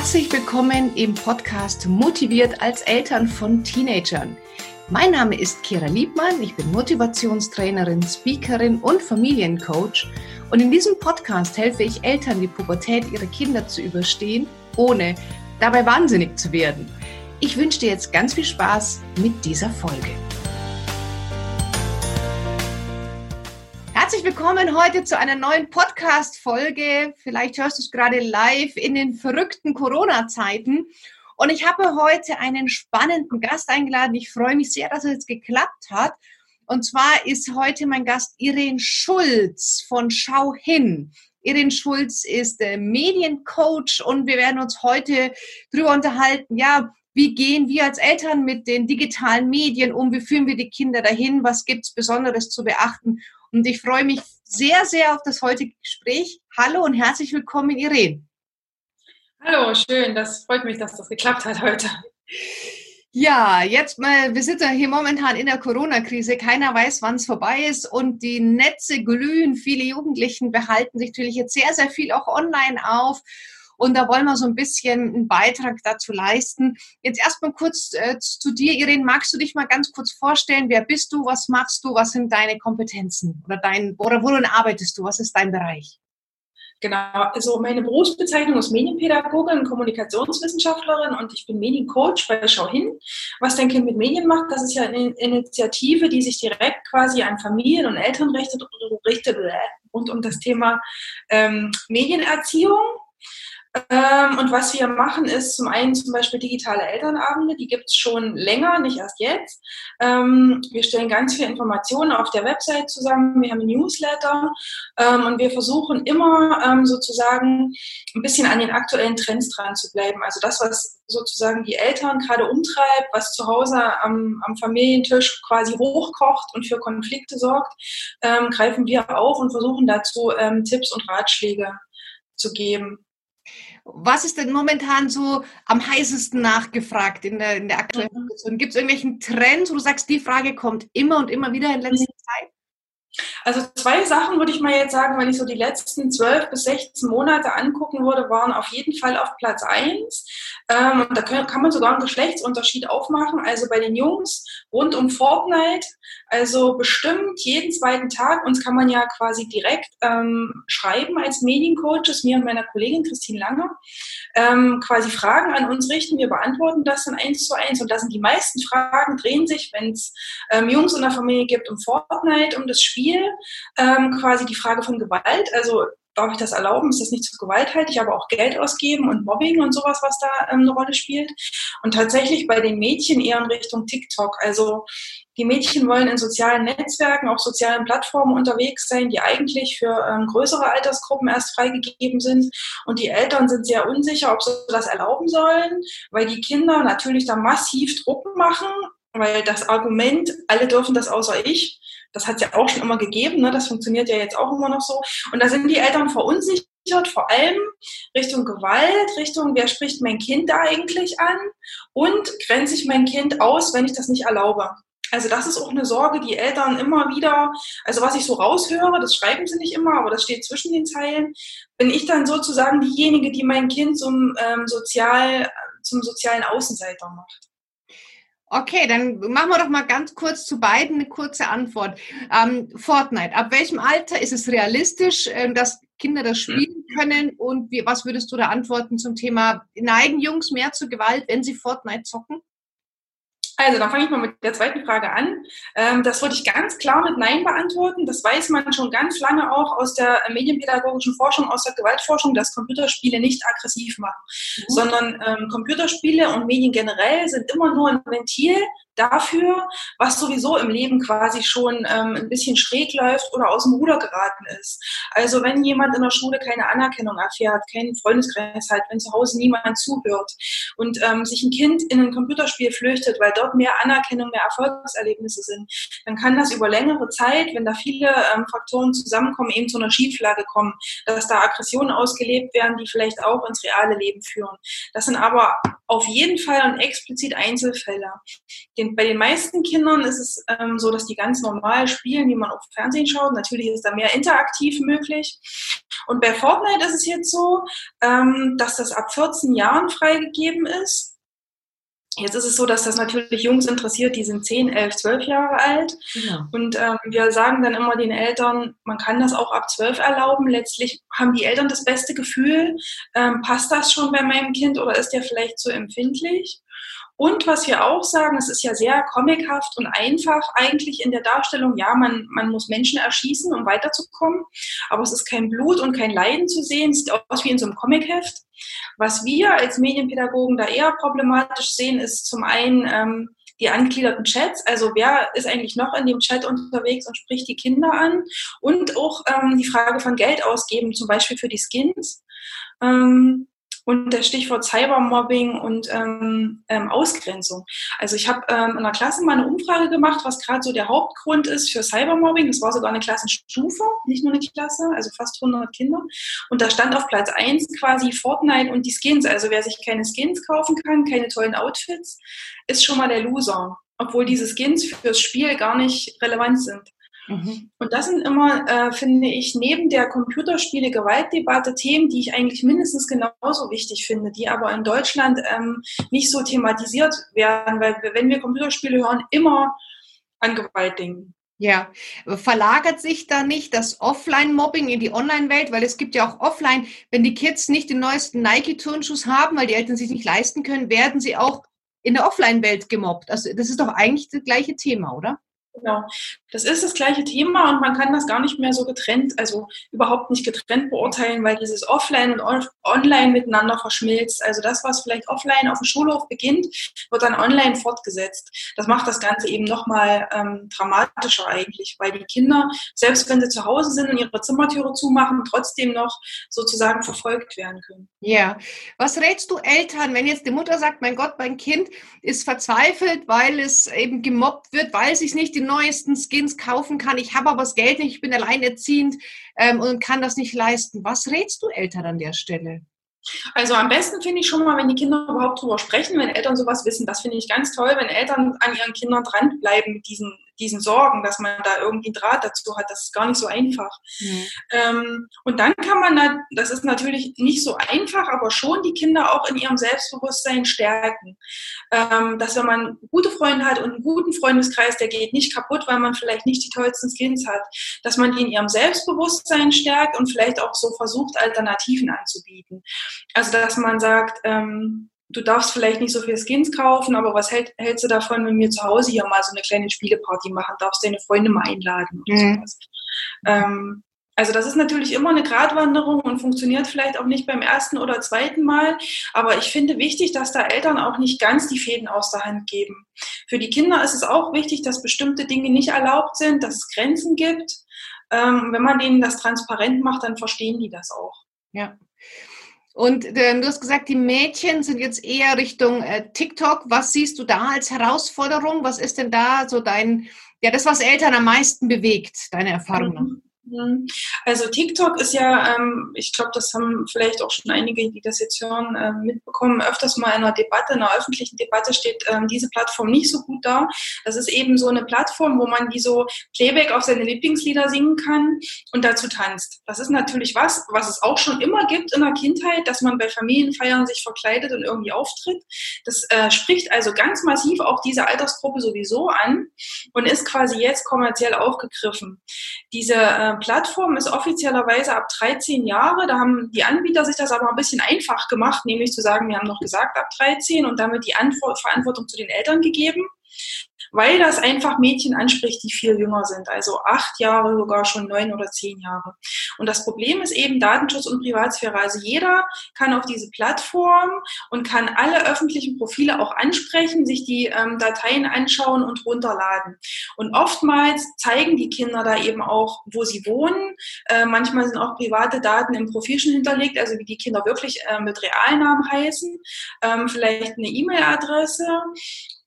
Herzlich willkommen im Podcast Motiviert als Eltern von Teenagern. Mein Name ist Kira Liebmann, ich bin Motivationstrainerin, Speakerin und Familiencoach und in diesem Podcast helfe ich Eltern, die Pubertät ihrer Kinder zu überstehen, ohne dabei wahnsinnig zu werden. Ich wünsche dir jetzt ganz viel Spaß mit dieser Folge. Herzlich willkommen heute zu einer neuen Podcast-Folge. Vielleicht hörst du es gerade live in den verrückten Corona-Zeiten. Und ich habe heute einen spannenden Gast eingeladen. Ich freue mich sehr, dass es jetzt geklappt hat. Und zwar ist heute mein Gast Irene Schulz von Schau hin. Irene Schulz ist äh, Mediencoach und wir werden uns heute darüber unterhalten, ja, wie gehen wir als Eltern mit den digitalen Medien um? Wie führen wir die Kinder dahin? Was gibt es Besonderes zu beachten? Und ich freue mich sehr, sehr auf das heutige Gespräch. Hallo und herzlich willkommen, Irene. Hallo, schön. Das freut mich, dass das geklappt hat heute. Ja, jetzt mal, wir sitzen hier momentan in der Corona-Krise. Keiner weiß, wann es vorbei ist und die Netze glühen. Viele Jugendlichen behalten sich natürlich jetzt sehr, sehr viel auch online auf. Und da wollen wir so ein bisschen einen Beitrag dazu leisten. Jetzt erstmal kurz äh, zu dir, Irene. Magst du dich mal ganz kurz vorstellen? Wer bist du? Was machst du? Was sind deine Kompetenzen? Oder dein, oder worin arbeitest du? Was ist dein Bereich? Genau, also meine Berufsbezeichnung ist Medienpädagogin, Kommunikationswissenschaftlerin und ich bin Mediencoach bei Schau hin. Was dein Kind mit Medien macht, das ist ja eine Initiative, die sich direkt quasi an Familien und Eltern richtet, richtet rund um das Thema ähm, Medienerziehung. Ähm, und was wir machen, ist zum einen zum Beispiel digitale Elternabende, die gibt es schon länger, nicht erst jetzt. Ähm, wir stellen ganz viele Informationen auf der Website zusammen, wir haben Newsletter ähm, und wir versuchen immer ähm, sozusagen ein bisschen an den aktuellen Trends dran zu bleiben. Also das, was sozusagen die Eltern gerade umtreibt, was zu Hause am, am Familientisch quasi hochkocht und für Konflikte sorgt, ähm, greifen wir auf und versuchen dazu ähm, Tipps und Ratschläge zu geben. Was ist denn momentan so am heißesten nachgefragt in der, in der aktuellen mhm. Situation? Gibt es irgendwelchen Trends, wo du sagst, die Frage kommt immer und immer wieder in letzter mhm. Zeit? Also zwei Sachen würde ich mal jetzt sagen, wenn ich so die letzten zwölf bis 16 Monate angucken würde, waren auf jeden Fall auf Platz eins. Ähm, da kann man sogar einen Geschlechtsunterschied aufmachen. Also bei den Jungs rund um Fortnite, also bestimmt jeden zweiten Tag, uns kann man ja quasi direkt ähm, schreiben als Mediencoaches, mir und meiner Kollegin Christine Lange, ähm, quasi Fragen an uns richten. Wir beantworten das dann eins zu eins. Und da sind die meisten Fragen, drehen sich, wenn es ähm, Jungs in der Familie gibt, um Fortnite, um das Spiel, ähm, quasi die Frage von Gewalt. Also darf ich das erlauben? Ist das nicht zu gewalthaltig? Aber auch Geld ausgeben und Mobbing und sowas, was da ähm, eine Rolle spielt. Und tatsächlich bei den Mädchen eher in Richtung TikTok. Also die Mädchen wollen in sozialen Netzwerken, auf sozialen Plattformen unterwegs sein, die eigentlich für ähm, größere Altersgruppen erst freigegeben sind. Und die Eltern sind sehr unsicher, ob sie das erlauben sollen, weil die Kinder natürlich da massiv Druck machen, weil das Argument, alle dürfen das außer ich, das hat es ja auch schon immer gegeben, ne? das funktioniert ja jetzt auch immer noch so. Und da sind die Eltern verunsichert, vor allem Richtung Gewalt, Richtung, wer spricht mein Kind da eigentlich an und grenze ich mein Kind aus, wenn ich das nicht erlaube. Also das ist auch eine Sorge, die Eltern immer wieder, also was ich so raushöre, das schreiben sie nicht immer, aber das steht zwischen den Zeilen, bin ich dann sozusagen diejenige, die mein Kind zum, ähm, sozial, zum sozialen Außenseiter macht. Okay, dann machen wir doch mal ganz kurz zu beiden eine kurze Antwort. Ähm, Fortnite, ab welchem Alter ist es realistisch, äh, dass Kinder das spielen können? Und wie, was würdest du da antworten zum Thema, neigen Jungs mehr zur Gewalt, wenn sie Fortnite zocken? Also, dann fange ich mal mit der zweiten Frage an. Ähm, das würde ich ganz klar mit Nein beantworten. Das weiß man schon ganz lange auch aus der medienpädagogischen Forschung, aus der Gewaltforschung, dass Computerspiele nicht aggressiv machen, mhm. sondern ähm, Computerspiele und Medien generell sind immer nur ein Ventil dafür, was sowieso im Leben quasi schon ähm, ein bisschen schräg läuft oder aus dem Ruder geraten ist. Also wenn jemand in der Schule keine Anerkennung erfährt, keinen Freundeskreis hat, wenn zu Hause niemand zuhört und ähm, sich ein Kind in ein Computerspiel flüchtet, weil dort mehr Anerkennung, mehr Erfolgserlebnisse sind, dann kann das über längere Zeit, wenn da viele ähm, Faktoren zusammenkommen, eben zu einer Schieflage kommen, dass da Aggressionen ausgelebt werden, die vielleicht auch ins reale Leben führen. Das sind aber auf jeden Fall und explizit Einzelfälle. den, bei den meisten Kindern ist es ähm, so, dass die ganz normal spielen, wie man auf Fernsehen schaut. Natürlich ist da mehr interaktiv möglich. Und bei Fortnite ist es jetzt so, ähm, dass das ab 14 Jahren freigegeben ist. Jetzt ist es so, dass das natürlich Jungs interessiert, die sind 10, 11, 12 Jahre alt. Ja. Und ähm, wir sagen dann immer den Eltern, man kann das auch ab 12 erlauben. Letztlich haben die Eltern das beste Gefühl, ähm, passt das schon bei meinem Kind oder ist der vielleicht zu empfindlich? Und was wir auch sagen, es ist ja sehr comichaft und einfach eigentlich in der Darstellung, ja, man, man muss Menschen erschießen, um weiterzukommen, aber es ist kein Blut und kein Leiden zu sehen, es sieht aus wie in so einem Comicheft. Was wir als Medienpädagogen da eher problematisch sehen, ist zum einen ähm, die angegliederten Chats, also wer ist eigentlich noch in dem Chat unterwegs und spricht die Kinder an? Und auch ähm, die Frage von Geld ausgeben, zum Beispiel für die Skins. Ähm, und das Stichwort Cybermobbing und ähm, ähm, Ausgrenzung. Also ich habe ähm, in der Klasse mal eine Umfrage gemacht, was gerade so der Hauptgrund ist für Cybermobbing. Das war sogar eine Klassenstufe, nicht nur eine Klasse, also fast 100 Kinder. Und da stand auf Platz 1 quasi Fortnite und die Skins. Also wer sich keine Skins kaufen kann, keine tollen Outfits, ist schon mal der Loser. Obwohl diese Skins fürs Spiel gar nicht relevant sind. Mhm. Und das sind immer, äh, finde ich, neben der Computerspiele-Gewaltdebatte Themen, die ich eigentlich mindestens genauso wichtig finde, die aber in Deutschland ähm, nicht so thematisiert werden, weil wenn wir Computerspiele hören, immer an Gewalt denken. Ja, verlagert sich da nicht das Offline-Mobbing in die Online-Welt? Weil es gibt ja auch offline, wenn die Kids nicht den neuesten Nike-Turnschuss haben, weil die Eltern sich nicht leisten können, werden sie auch in der Offline-Welt gemobbt. Also das ist doch eigentlich das gleiche Thema, oder? Genau. Das ist das gleiche Thema und man kann das gar nicht mehr so getrennt, also überhaupt nicht getrennt beurteilen, weil dieses Offline und Online miteinander verschmilzt. Also das, was vielleicht offline auf dem Schulhof beginnt, wird dann online fortgesetzt. Das macht das Ganze eben nochmal ähm, dramatischer eigentlich, weil die Kinder, selbst wenn sie zu Hause sind und ihre Zimmertüre zumachen, trotzdem noch sozusagen verfolgt werden können. Ja. Was rätst du Eltern, wenn jetzt die Mutter sagt, mein Gott, mein Kind ist verzweifelt, weil es eben gemobbt wird, weil sich nicht die neuesten Skins kaufen kann. Ich habe aber das Geld nicht, ich bin alleinerziehend ähm, und kann das nicht leisten. Was rätst du Eltern an der Stelle? Also am besten finde ich schon mal, wenn die Kinder überhaupt drüber sprechen, wenn Eltern sowas wissen. Das finde ich ganz toll, wenn Eltern an ihren Kindern dranbleiben mit diesen diesen Sorgen, dass man da irgendwie einen Draht dazu hat. Das ist gar nicht so einfach. Mhm. Ähm, und dann kann man, da, das ist natürlich nicht so einfach, aber schon die Kinder auch in ihrem Selbstbewusstsein stärken. Ähm, dass wenn man gute Freunde hat und einen guten Freundeskreis, der geht nicht kaputt, weil man vielleicht nicht die tollsten Skins hat, dass man die in ihrem Selbstbewusstsein stärkt und vielleicht auch so versucht, Alternativen anzubieten. Also dass man sagt, ähm, du darfst vielleicht nicht so viel Skins kaufen, aber was hält, hältst du davon, wenn wir zu Hause hier mal so eine kleine Spieleparty machen? Darfst deine Freunde mal einladen oder mhm. sowas. Ähm, also das ist natürlich immer eine Gratwanderung und funktioniert vielleicht auch nicht beim ersten oder zweiten Mal. Aber ich finde wichtig, dass da Eltern auch nicht ganz die Fäden aus der Hand geben. Für die Kinder ist es auch wichtig, dass bestimmte Dinge nicht erlaubt sind, dass es Grenzen gibt. Ähm, wenn man denen das transparent macht, dann verstehen die das auch. Ja. Und ähm, du hast gesagt, die Mädchen sind jetzt eher Richtung äh, TikTok. Was siehst du da als Herausforderung? Was ist denn da so dein, ja, das, was Eltern am meisten bewegt, deine Erfahrung? Mhm. Mhm. Also TikTok ist ja, ähm, ich glaube, das haben vielleicht auch schon einige, die das jetzt hören, äh, mitbekommen, öfters mal in einer Debatte, in einer öffentlichen Debatte steht ähm, diese Plattform nicht so gut da. Das ist eben so eine Plattform, wo man wie so Playback auf seine Lieblingslieder singen kann und dazu tanzt. Das ist natürlich was, was es auch schon immer gibt in der Kindheit, dass man bei Familienfeiern sich verkleidet und irgendwie auftritt. Das äh, spricht also ganz massiv auch diese Altersgruppe sowieso an und ist quasi jetzt kommerziell aufgegriffen. Diese äh, Plattform ist offiziellerweise ab 13 Jahre. Da haben die Anbieter sich das aber ein bisschen einfach gemacht, nämlich zu sagen, wir haben noch gesagt ab 13 und damit die Antwort, Verantwortung zu den Eltern gegeben weil das einfach Mädchen anspricht, die viel jünger sind, also acht Jahre, sogar schon neun oder zehn Jahre. Und das Problem ist eben Datenschutz und Privatsphäre. Also jeder kann auf diese Plattform und kann alle öffentlichen Profile auch ansprechen, sich die ähm, Dateien anschauen und runterladen. Und oftmals zeigen die Kinder da eben auch, wo sie wohnen. Äh, manchmal sind auch private Daten im Profil schon hinterlegt, also wie die Kinder wirklich äh, mit Realnamen heißen, ähm, vielleicht eine E-Mail-Adresse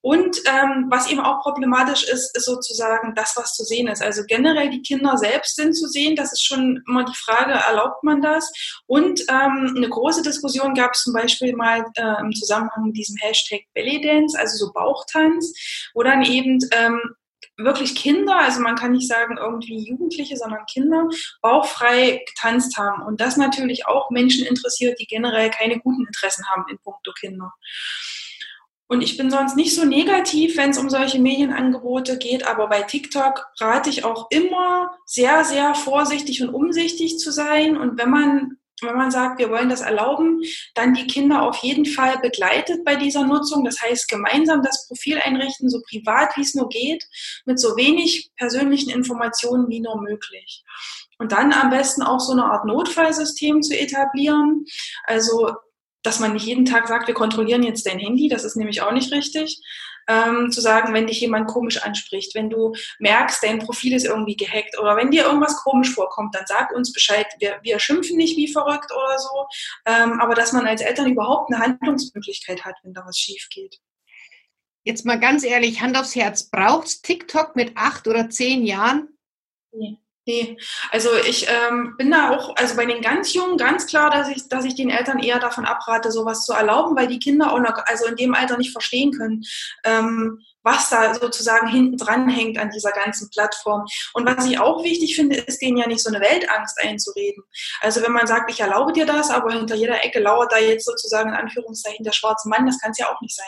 Und ähm, was eben auch problematisch ist, ist sozusagen das, was zu sehen ist. Also generell die Kinder selbst sind zu sehen. Das ist schon immer die Frage, erlaubt man das? Und ähm, eine große Diskussion gab es zum Beispiel mal äh, im Zusammenhang mit diesem Hashtag Bellydance, also so Bauchtanz, wo dann eben ähm, wirklich Kinder, also man kann nicht sagen irgendwie Jugendliche, sondern Kinder, bauchfrei getanzt haben. Und das natürlich auch Menschen interessiert, die generell keine guten Interessen haben in puncto Kinder. Und ich bin sonst nicht so negativ, wenn es um solche Medienangebote geht, aber bei TikTok rate ich auch immer sehr, sehr vorsichtig und umsichtig zu sein. Und wenn man wenn man sagt, wir wollen das erlauben, dann die Kinder auf jeden Fall begleitet bei dieser Nutzung. Das heißt, gemeinsam das Profil einrichten, so privat wie es nur geht, mit so wenig persönlichen Informationen wie nur möglich. Und dann am besten auch so eine Art Notfallsystem zu etablieren. Also dass man nicht jeden Tag sagt, wir kontrollieren jetzt dein Handy, das ist nämlich auch nicht richtig. Ähm, zu sagen, wenn dich jemand komisch anspricht, wenn du merkst, dein Profil ist irgendwie gehackt oder wenn dir irgendwas komisch vorkommt, dann sag uns Bescheid. Wir, wir schimpfen nicht wie verrückt oder so, ähm, aber dass man als Eltern überhaupt eine Handlungsmöglichkeit hat, wenn da was schief geht. Jetzt mal ganz ehrlich, Hand aufs Herz, braucht's TikTok mit acht oder zehn Jahren? Nee. Nee, also ich ähm, bin da auch, also bei den ganz Jungen ganz klar, dass ich, dass ich den Eltern eher davon abrate, sowas zu erlauben, weil die Kinder auch noch, also in dem Alter nicht verstehen können, ähm, was da sozusagen hinten dran hängt an dieser ganzen Plattform. Und was ich auch wichtig finde, ist denen ja nicht so eine Weltangst einzureden. Also wenn man sagt, ich erlaube dir das, aber hinter jeder Ecke lauert da jetzt sozusagen in Anführungszeichen der schwarze Mann, das kann es ja auch nicht sein.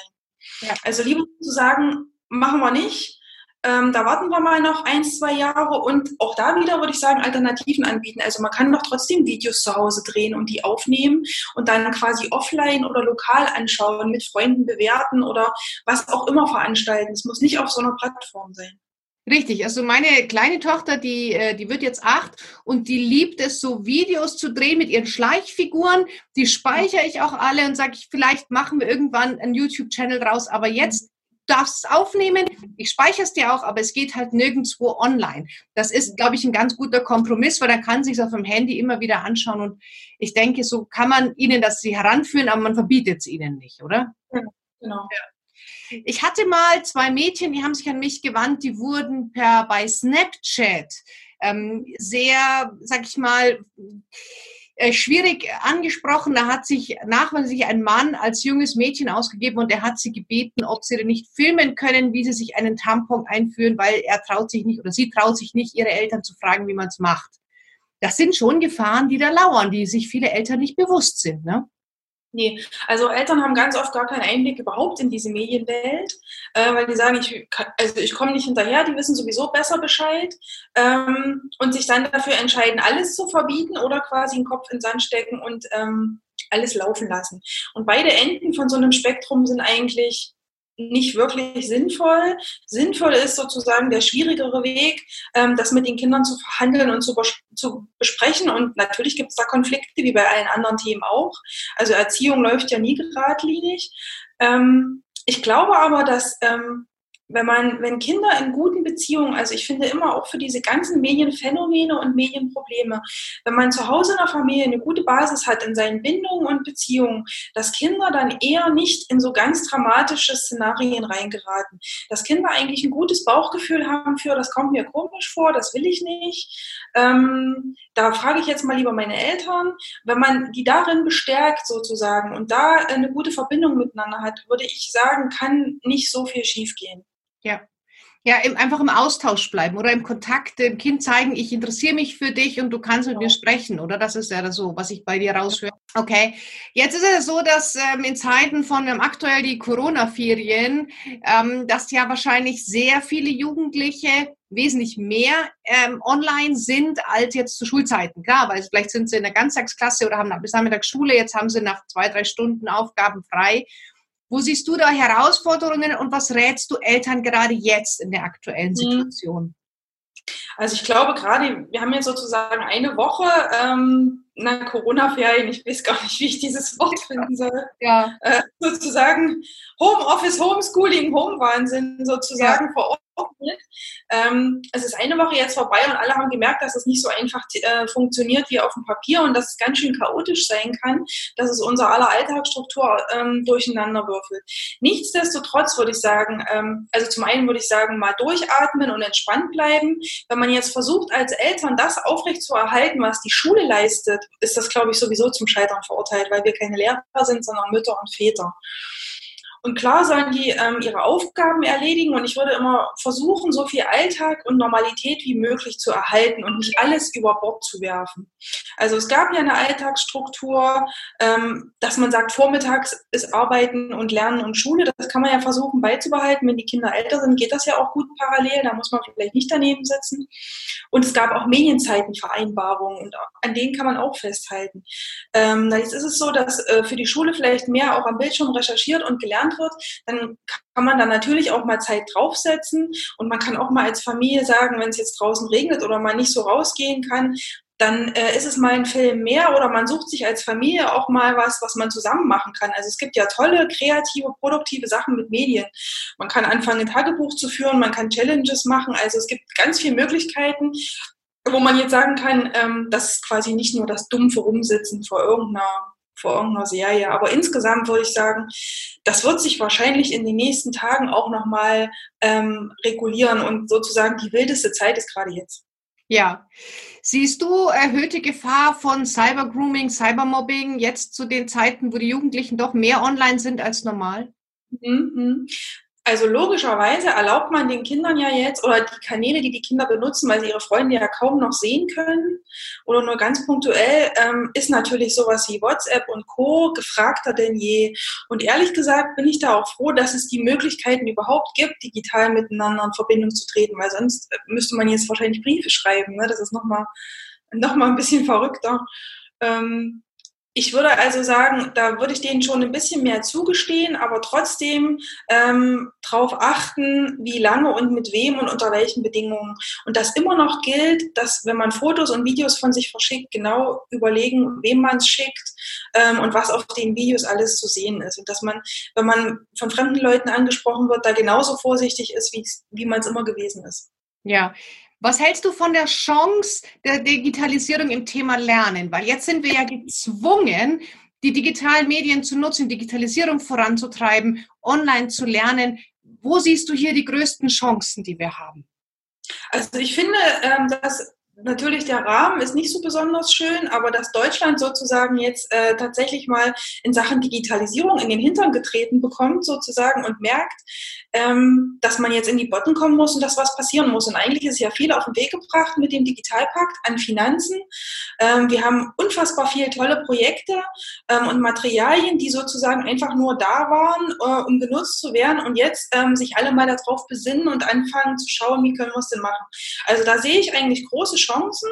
Ja. Also lieber zu sagen, machen wir nicht, ähm, da warten wir mal noch ein, zwei Jahre und auch da wieder würde ich sagen, Alternativen anbieten. Also man kann doch trotzdem Videos zu Hause drehen und die aufnehmen und dann quasi offline oder lokal anschauen, mit Freunden bewerten oder was auch immer veranstalten. Es muss nicht auf so einer Plattform sein. Richtig, also meine kleine Tochter, die, äh, die wird jetzt acht und die liebt es, so Videos zu drehen mit ihren Schleichfiguren. Die speichere ich auch alle und sage ich, vielleicht machen wir irgendwann einen YouTube-Channel draus. Aber jetzt darfst es aufnehmen, ich speichere es dir auch, aber es geht halt nirgendwo online. Das ist, glaube ich, ein ganz guter Kompromiss, weil dann kann sich auf dem Handy immer wieder anschauen und ich denke, so kann man ihnen das sie heranführen, aber man verbietet es ihnen nicht, oder? Ja, genau. Ja. Ich hatte mal zwei Mädchen, die haben sich an mich gewandt, die wurden per bei Snapchat ähm, sehr, sag ich mal, äh, schwierig angesprochen. Da hat sich nachweislich ein Mann als junges Mädchen ausgegeben und er hat sie gebeten, ob sie denn nicht filmen können, wie sie sich einen Tampon einführen, weil er traut sich nicht oder sie traut sich nicht, ihre Eltern zu fragen, wie man es macht. Das sind schon Gefahren, die da lauern, die sich viele Eltern nicht bewusst sind. Ne? Nee, also Eltern haben ganz oft gar keinen Einblick überhaupt in diese Medienwelt, äh, weil die sagen, ich, also ich komme nicht hinterher, die wissen sowieso besser Bescheid ähm, und sich dann dafür entscheiden, alles zu verbieten oder quasi den Kopf in den Sand stecken und ähm, alles laufen lassen. Und beide Enden von so einem Spektrum sind eigentlich nicht wirklich sinnvoll. Sinnvoll ist sozusagen der schwierigere Weg, ähm, das mit den Kindern zu verhandeln und zu, zu besprechen. Und natürlich gibt es da Konflikte, wie bei allen anderen Themen auch. Also Erziehung läuft ja nie geradlinig. Ähm, ich glaube aber, dass ähm, wenn man, wenn Kinder in guten Beziehungen, also ich finde immer auch für diese ganzen Medienphänomene und Medienprobleme, wenn man zu Hause in der Familie eine gute Basis hat in seinen Bindungen und Beziehungen, dass Kinder dann eher nicht in so ganz dramatische Szenarien reingeraten. Dass Kinder eigentlich ein gutes Bauchgefühl haben für, das kommt mir komisch vor, das will ich nicht. Ähm, da frage ich jetzt mal lieber meine Eltern. Wenn man die darin bestärkt sozusagen und da eine gute Verbindung miteinander hat, würde ich sagen, kann nicht so viel schiefgehen. Ja. Ja, im, einfach im Austausch bleiben oder im Kontakt dem Kind zeigen, ich interessiere mich für dich und du kannst mit mir sprechen, oder? Das ist ja so, was ich bei dir raushöre. Okay, jetzt ist es so, dass ähm, in Zeiten von ähm, aktuell die Corona-Ferien, ähm, dass ja wahrscheinlich sehr viele Jugendliche wesentlich mehr ähm, online sind als jetzt zu Schulzeiten. Klar, weil vielleicht sind sie in der Ganztagsklasse oder haben bis Nachmittag Schule, jetzt haben sie nach zwei, drei Stunden Aufgaben frei wo siehst du da Herausforderungen und was rätst du Eltern gerade jetzt in der aktuellen mhm. Situation? Also ich glaube gerade, wir haben jetzt sozusagen eine Woche ähm, nach Corona-Ferien, ich weiß gar nicht, wie ich dieses Wort finden soll, ja. äh, sozusagen Homeoffice, Homeschooling, Home-Wahnsinn sozusagen ja. vor Mit. Ähm, es ist eine Woche jetzt vorbei und alle haben gemerkt, dass es nicht so einfach äh, funktioniert wie auf dem Papier und dass es ganz schön chaotisch sein kann, dass es unser aller Alltagsstruktur ähm, durcheinander würfelt. Nichtsdestotrotz würde ich sagen, ähm, also zum einen würde ich sagen, mal durchatmen und entspannt bleiben. Wenn man jetzt versucht, als Eltern das aufrecht zu erhalten, was die Schule leistet, ist das, glaube ich, sowieso zum Scheitern verurteilt, weil wir keine Lehrer sind, sondern Mütter und Väter. Und klar sollen die ähm, ihre Aufgaben erledigen und ich würde immer versuchen, so viel Alltag und Normalität wie möglich zu erhalten und nicht alles über Bord zu werfen. Also es gab ja eine Alltagsstruktur, ähm, dass man sagt, vormittags ist Arbeiten und Lernen und Schule. Das kann man ja versuchen beizubehalten. Wenn die Kinder älter sind, geht das ja auch gut parallel. Da muss man vielleicht nicht daneben sitzen. Und es gab auch Medienzeitenvereinbarungen und an denen kann man auch festhalten. Ähm, jetzt ist es so, dass äh, für die Schule vielleicht mehr auch am Bildschirm recherchiert und gelernt wird, dann kann man da natürlich auch mal Zeit draufsetzen und man kann auch mal als Familie sagen, wenn es jetzt draußen regnet oder man nicht so rausgehen kann, dann äh, ist es mal ein Film mehr oder man sucht sich als Familie auch mal was, was man zusammen machen kann. Also es gibt ja tolle, kreative, produktive Sachen mit Medien. Man kann anfangen, ein Tagebuch zu führen, man kann Challenges machen. Also es gibt ganz viele Möglichkeiten, wo man jetzt sagen kann, ähm, das ist quasi nicht nur das dumpfe Rumsitzen vor irgendeiner vor irgendeiner Serie. Aber insgesamt würde ich sagen, das wird sich wahrscheinlich in den nächsten Tagen auch nochmal ähm, regulieren und sozusagen die wildeste Zeit ist gerade jetzt. Ja. Siehst du erhöhte Gefahr von Cybergrooming, Cybermobbing jetzt zu den Zeiten, wo die Jugendlichen doch mehr online sind als normal? Mhm. Also logischerweise erlaubt man den Kindern ja jetzt oder die Kanäle, die die Kinder benutzen, weil sie ihre Freunde ja kaum noch sehen können oder nur ganz punktuell, ähm, ist natürlich sowas wie WhatsApp und Co. gefragter denn je. Und ehrlich gesagt bin ich da auch froh, dass es die Möglichkeiten überhaupt gibt, digital miteinander in Verbindung zu treten, weil sonst müsste man jetzt wahrscheinlich Briefe schreiben. Ne? Das ist nochmal noch mal ein bisschen verrückter. Ähm, ich würde also sagen, da würde ich denen schon ein bisschen mehr zugestehen, aber trotzdem ähm, darauf achten, wie lange und mit wem und unter welchen Bedingungen. Und das immer noch gilt, dass wenn man Fotos und Videos von sich verschickt, genau überlegen, wem man es schickt ähm, und was auf den Videos alles zu sehen ist. Und dass man, wenn man von fremden Leuten angesprochen wird, da genauso vorsichtig ist, wie, man es immer gewesen ist. Ja, was hältst du von der Chance der Digitalisierung im Thema Lernen? Weil jetzt sind wir ja gezwungen, die digitalen Medien zu nutzen, Digitalisierung voranzutreiben, online zu lernen. Wo siehst du hier die größten Chancen, die wir haben? Also ich finde, ähm, dass natürlich der Rahmen ist nicht so besonders schön, aber dass Deutschland sozusagen jetzt äh, tatsächlich mal in Sachen Digitalisierung in den Hintern getreten bekommt sozusagen und merkt, ähm, dass man jetzt in die Botten kommen muss und dass was passieren muss. Und eigentlich ist ja viel auf den Weg gebracht mit dem Digitalpakt an Finanzen. Ähm, wir haben unfassbar viele tolle Projekte ähm, und Materialien, die sozusagen einfach nur da waren, äh, um genutzt zu werden und jetzt ähm, sich alle mal darauf besinnen und anfangen zu schauen, wie können wir es denn machen. Also da sehe ich eigentlich große Chancen,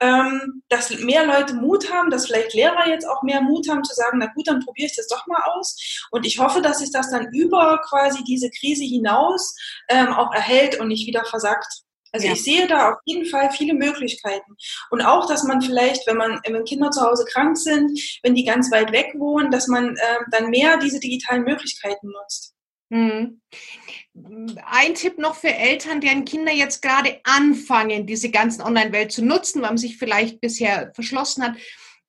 ähm, dass mehr Leute Mut haben, dass vielleicht Lehrer jetzt auch mehr Mut haben zu sagen, na gut, dann probiere ich das doch mal aus. Und ich hoffe, dass sich das dann über quasi diese Krise hinaus ähm, auch erhält und nicht wieder versagt. Also ja. ich sehe da auf jeden Fall viele Möglichkeiten. Und auch, dass man vielleicht, wenn man, wenn Kinder zu Hause krank sind, wenn die ganz weit weg wohnen, dass man äh, dann mehr diese digitalen Möglichkeiten nutzt. Mhm. Ein Tipp noch für Eltern, deren Kinder jetzt gerade anfangen, diese ganzen Online-Welt zu nutzen, weil man sich vielleicht bisher verschlossen hat.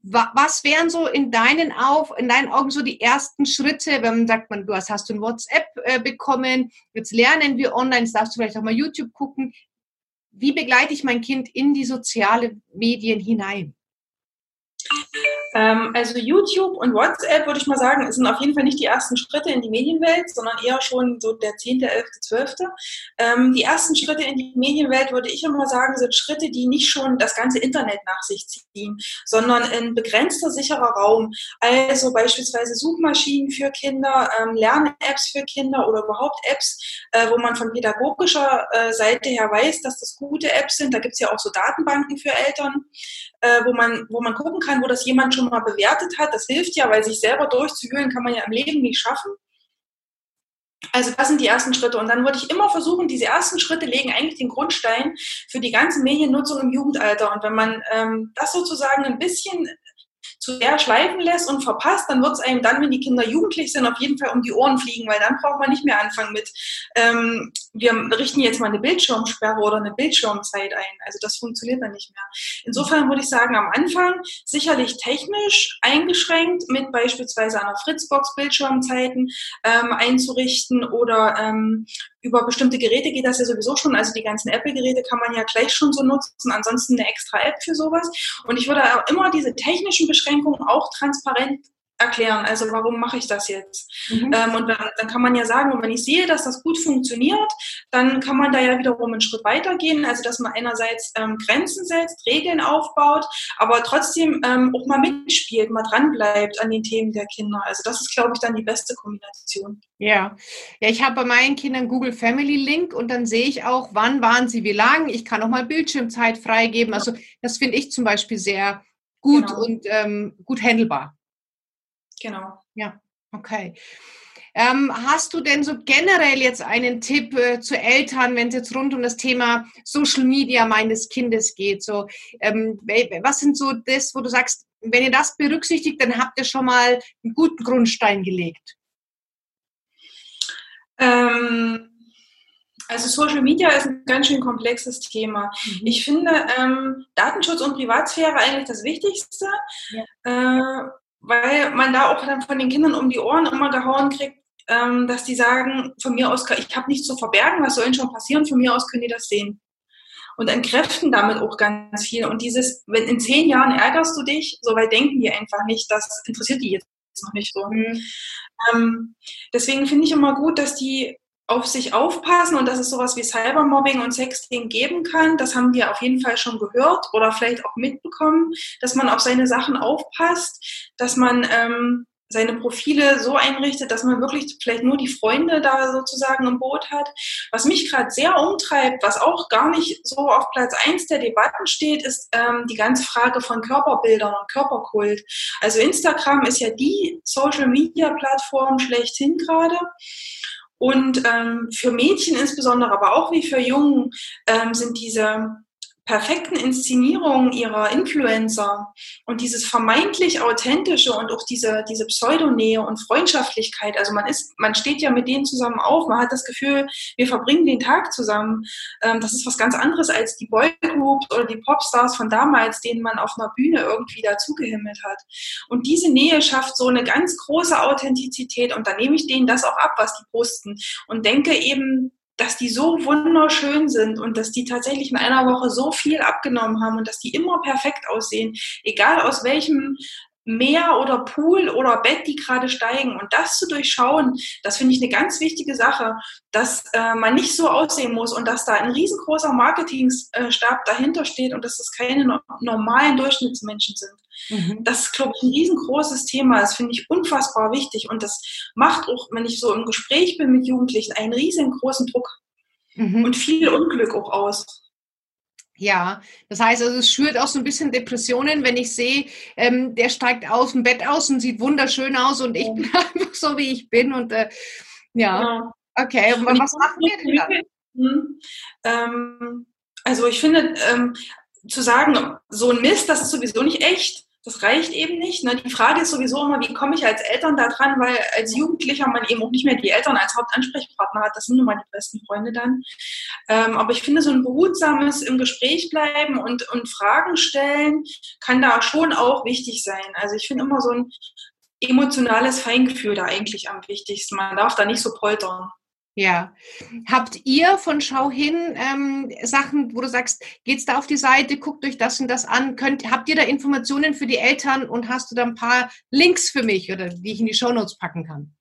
Was wären so in deinen, Auf, in deinen Augen so die ersten Schritte, wenn man sagt, du hast, hast du ein WhatsApp äh, bekommen, jetzt lernen wir online, jetzt darfst du vielleicht auch mal YouTube gucken. Wie begleite ich mein Kind in die soziale Medien hinein? Ähm, also YouTube und WhatsApp, würde ich mal sagen, sind auf jeden Fall nicht die ersten Schritte in die Medienwelt, sondern eher schon so der 10., 11., 12. Ähm, die ersten Schritte in die Medienwelt, würde ich immer sagen, sind Schritte, die nicht schon das ganze Internet nach sich ziehen, sondern ein begrenzter, sicherer Raum. Also beispielsweise Suchmaschinen für Kinder, ähm, Lern-Apps für Kinder oder überhaupt Apps, äh, wo man von pädagogischer äh, Seite her weiß, dass das gute Apps sind. Da gibt es ja auch so Datenbanken für Eltern, äh, wo, man, wo man gucken kann, wo das jemand schon mal bewertet hat. Das hilft ja, weil sich selber durchzuwühlen kann man ja im Leben nicht schaffen. Also das sind die ersten Schritte. Und dann würde ich immer versuchen, diese ersten Schritte legen eigentlich den Grundstein für die ganze Mediennutzung im Jugendalter. Und wenn man ähm, das sozusagen ein bisschen zu sehr schleifen lässt und verpasst, dann wird es einem dann, wenn die Kinder jugendlich sind, auf jeden Fall um die Ohren fliegen, weil dann braucht man nicht mehr anfangen mit, ähm, wir richten jetzt mal eine Bildschirmsperre oder eine Bildschirmzeit ein. Also das funktioniert dann nicht mehr. Insofern würde ich sagen, am Anfang sicherlich technisch eingeschränkt mit beispielsweise einer Fritzbox Bildschirmzeiten ähm, einzurichten oder ähm, über bestimmte Geräte geht das ja sowieso schon. Also die ganzen Apple-Geräte kann man ja gleich schon so nutzen. Ansonsten eine extra App für sowas. Und ich würde auch immer diese technischen Beschränkungen auch transparent erklären. Also warum mache ich das jetzt? Mhm. Ähm, und dann, dann, kann man ja sagen, und wenn ich sehe, dass das gut funktioniert, dann kann man da ja wiederum einen Schritt weitergehen. Also dass man einerseits ähm, Grenzen setzt, Regeln aufbaut, aber trotzdem ähm, auch mal mitspielt, mal dranbleibt an den Themen der Kinder. Also das ist, glaube ich, dann die beste Kombination. Ja, ja, ich habe bei meinen Kindern Google Family Link und dann sehe ich auch, wann waren sie wie lang. Ich kann auch mal Bildschirmzeit freigeben. Also das finde ich zum Beispiel sehr gut genau. und ähm, gut handelbar. Genau. Ja, okay. Ähm, hast du denn so generell jetzt einen Tipp äh, zu Eltern, wenn es jetzt rund um das Thema Social Media meines Kindes geht? So, ähm, was sind so das, wo du sagst, wenn ihr das berücksichtigt, dann habt ihr schon mal einen guten Grundstein gelegt? Ähm, also Social Media ist ein ganz schön komplexes Thema. Mhm. Ich finde ähm, Datenschutz und Privatsphäre eigentlich das Wichtigste. Ja. Äh, weil man da auch dann von den Kindern um die Ohren immer gehauen kriegt, ähm, dass die sagen, von mir aus, ich habe nichts zu verbergen, was soll denn schon passieren, von mir aus können die das sehen. Und entkräften damit auch ganz viel. Und dieses, wenn in zehn Jahren ärgerst du dich, so weit denken die einfach nicht, das interessiert die jetzt noch nicht so. Mhm. Ähm, deswegen finde ich immer gut, dass die auf sich aufpassen und dass es sowas wie Cybermobbing und Sexting geben kann. Das haben wir auf jeden Fall schon gehört oder vielleicht auch mitbekommen, dass man auf seine Sachen aufpasst, dass man ähm, seine Profile so einrichtet, dass man wirklich vielleicht nur die Freunde da sozusagen im Boot hat. Was mich gerade sehr umtreibt, was auch gar nicht so auf Platz eins der Debatten steht, ist ähm, die ganze Frage von Körperbildern und Körperkult. Also Instagram ist ja die Social-Media-Plattform schlechthin gerade. Und ähm, für Mädchen insbesondere, aber auch wie für Jungen, ähm, sind diese perfekten Inszenierungen ihrer Influencer und dieses vermeintlich authentische und auch diese, diese Pseudonähe und Freundschaftlichkeit. Also man ist, man steht ja mit denen zusammen auf, man hat das Gefühl, wir verbringen den Tag zusammen. Ähm, das ist was ganz anderes als die Boygroups oder die Popstars von damals, denen man auf einer Bühne irgendwie dazugehimmelt hat. Und diese Nähe schafft so eine ganz große Authentizität und da nehme ich denen das auch ab, was die posten und denke eben, dass die so wunderschön sind und dass die tatsächlich in einer Woche so viel abgenommen haben und dass die immer perfekt aussehen, egal aus welchem Meer oder Pool oder Bett, die gerade steigen. Und das zu durchschauen, das finde ich eine ganz wichtige Sache, dass äh, man nicht so aussehen muss und dass da ein riesengroßer Marketingstab dahinter steht und dass das keine no normalen Durchschnittsmenschen sind. Mhm. Das ist, glaube ich, ein riesengroßes Thema. Das finde ich unfassbar wichtig. Und das macht auch, wenn ich so im Gespräch bin mit Jugendlichen, einen riesengroßen Druck mhm. und viel Unglück auch aus. Ja, das heißt, also es schürt auch so ein bisschen Depressionen, wenn ich sehe, ähm, der steigt aus dem Bett aus und sieht wunderschön aus und ich bin einfach so, wie ich bin. Und äh, ja. ja. okay, und, und was machen wir denn dann? Hm, ähm, also ich finde, ähm, zu sagen, so ein Mist, das ist sowieso nicht echt, das reicht eben nicht. Ne? Die Frage ist sowieso immer, wie komme ich als Eltern da dran, weil als Jugendlicher man eben auch nicht mehr die Eltern als Hauptansprechpartner hat. Das sind nun mal die besten Freunde dann. Ähm, aber ich finde, so ein behutsames im Gespräch bleiben und, und Fragen stellen kann da schon auch wichtig sein. Also ich finde immer so ein emotionales Feingefühl da eigentlich am wichtigsten. Man darf da nicht so poltern. Ja. Habt ihr von Schau hin ähm, Sachen, wo du sagst, geht's da auf die Seite, guckt euch das und das an? Könnt, habt ihr da Informationen für die Eltern und hast du da ein paar Links für mich oder die ich in die Shownotes packen kann?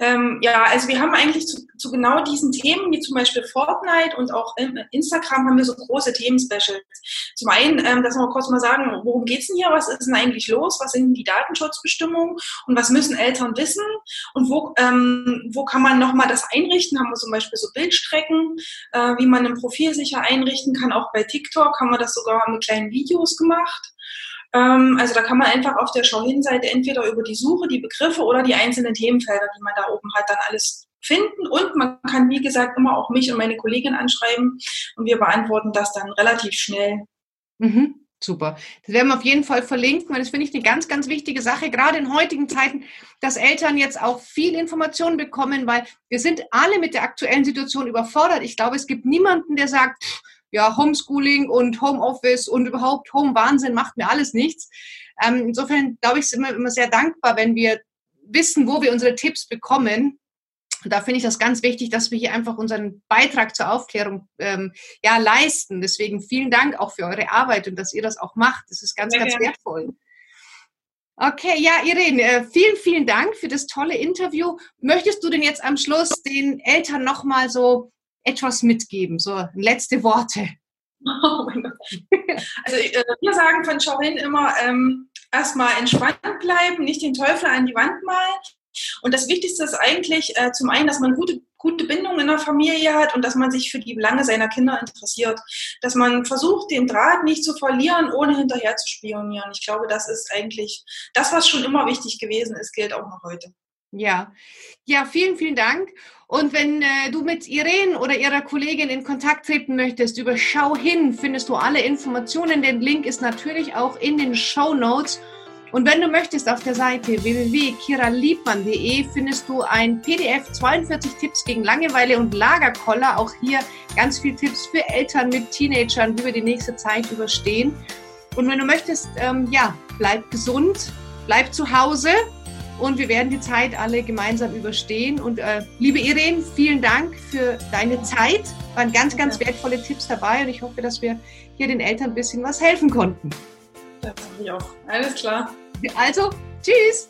Ähm, ja, also wir haben eigentlich zu, zu, genau diesen Themen, wie zum Beispiel Fortnite und auch Instagram, haben wir so große Themen-Specials. Zum einen, ähm, dass wir kurz mal sagen, worum geht's denn hier, was ist denn eigentlich los, was sind die Datenschutzbestimmungen? Und was müssen Eltern wissen? Und wo, ähm, wo kann man nochmal das einrichten, haben wir zum Beispiel so Bildstrecken, äh, wie man ein Profil sicher einrichten kann, auch bei TikTok haben wir das sogar mit kleinen Videos gemacht. Ähm, also da kann man einfach auf der Schau-Hin-Seite entweder über die Suche, die Begriffe oder die einzelnen Themenfelder, die man da oben hat, dann alles finden. Und man kann, wie gesagt, immer auch mich und meine Kollegin anschreiben und wir beantworten das dann relativ schnell. Mhm. Super. Das werden wir auf jeden Fall verlinken, weil das finde ich eine ganz, ganz wichtige Sache, gerade in heutigen Zeiten, dass Eltern jetzt auch viel Informationen bekommen, weil wir sind alle mit der aktuellen Situation überfordert. Ich glaube, es gibt niemanden, der sagt, ja, Homeschooling und Homeoffice und überhaupt Home-Wahnsinn macht mir alles nichts. Ähm, insofern glaube ich, sind wir immer sehr dankbar, wenn wir wissen, wo wir unsere Tipps bekommen da finde ich das ganz wichtig, dass wir hier einfach unseren Beitrag zur Aufklärung ähm, ja, leisten. Deswegen vielen Dank auch für eure Arbeit und dass ihr das auch macht. Das ist ganz, ja, ganz wertvoll. Okay, ja, Irene, äh, vielen, vielen Dank für das tolle Interview. Möchtest du denn jetzt am Schluss den Eltern nochmal so etwas mitgeben, so letzte Worte? Oh. Also äh, wir sagen von Shorin immer, ähm, erstmal entspannt bleiben, nicht den Teufel an die Wand malen, und das Wichtigste ist eigentlich äh, zum einen, dass man gute, gute Bindung in der Familie hat und dass man sich für die Belange seiner Kinder interessiert. Dass man versucht, den Draht nicht zu verlieren, ohne hinterher zu spionieren. Ich glaube, das ist eigentlich das, was schon immer wichtig gewesen ist, gilt auch noch heute. Ja, ja, vielen, vielen Dank. Und wenn äh, du mit Irene oder ihrer Kollegin in Kontakt treten möchtest, über Schau hin findest du alle Informationen. Den Link ist natürlich auch in den Show Notes. Und wenn du möchtest, auf der Seite www.kiraliebmann.de findest du ein PDF 42 Tipps gegen Langeweile und Lagerkoller. Auch hier ganz viele Tipps für Eltern mit Teenagern, wie wir die nächste Zeit überstehen. Und wenn du möchtest, ähm, ja, bleib gesund, bleib zu Hause und wir werden die Zeit alle gemeinsam überstehen. Und äh, liebe Irene, vielen Dank für deine Zeit. Waren ganz, ganz wertvolle Tipps dabei und ich hoffe, dass wir hier den Eltern ein bisschen was helfen konnten. Das habe ich auch. Alles klar. Also, tschüss!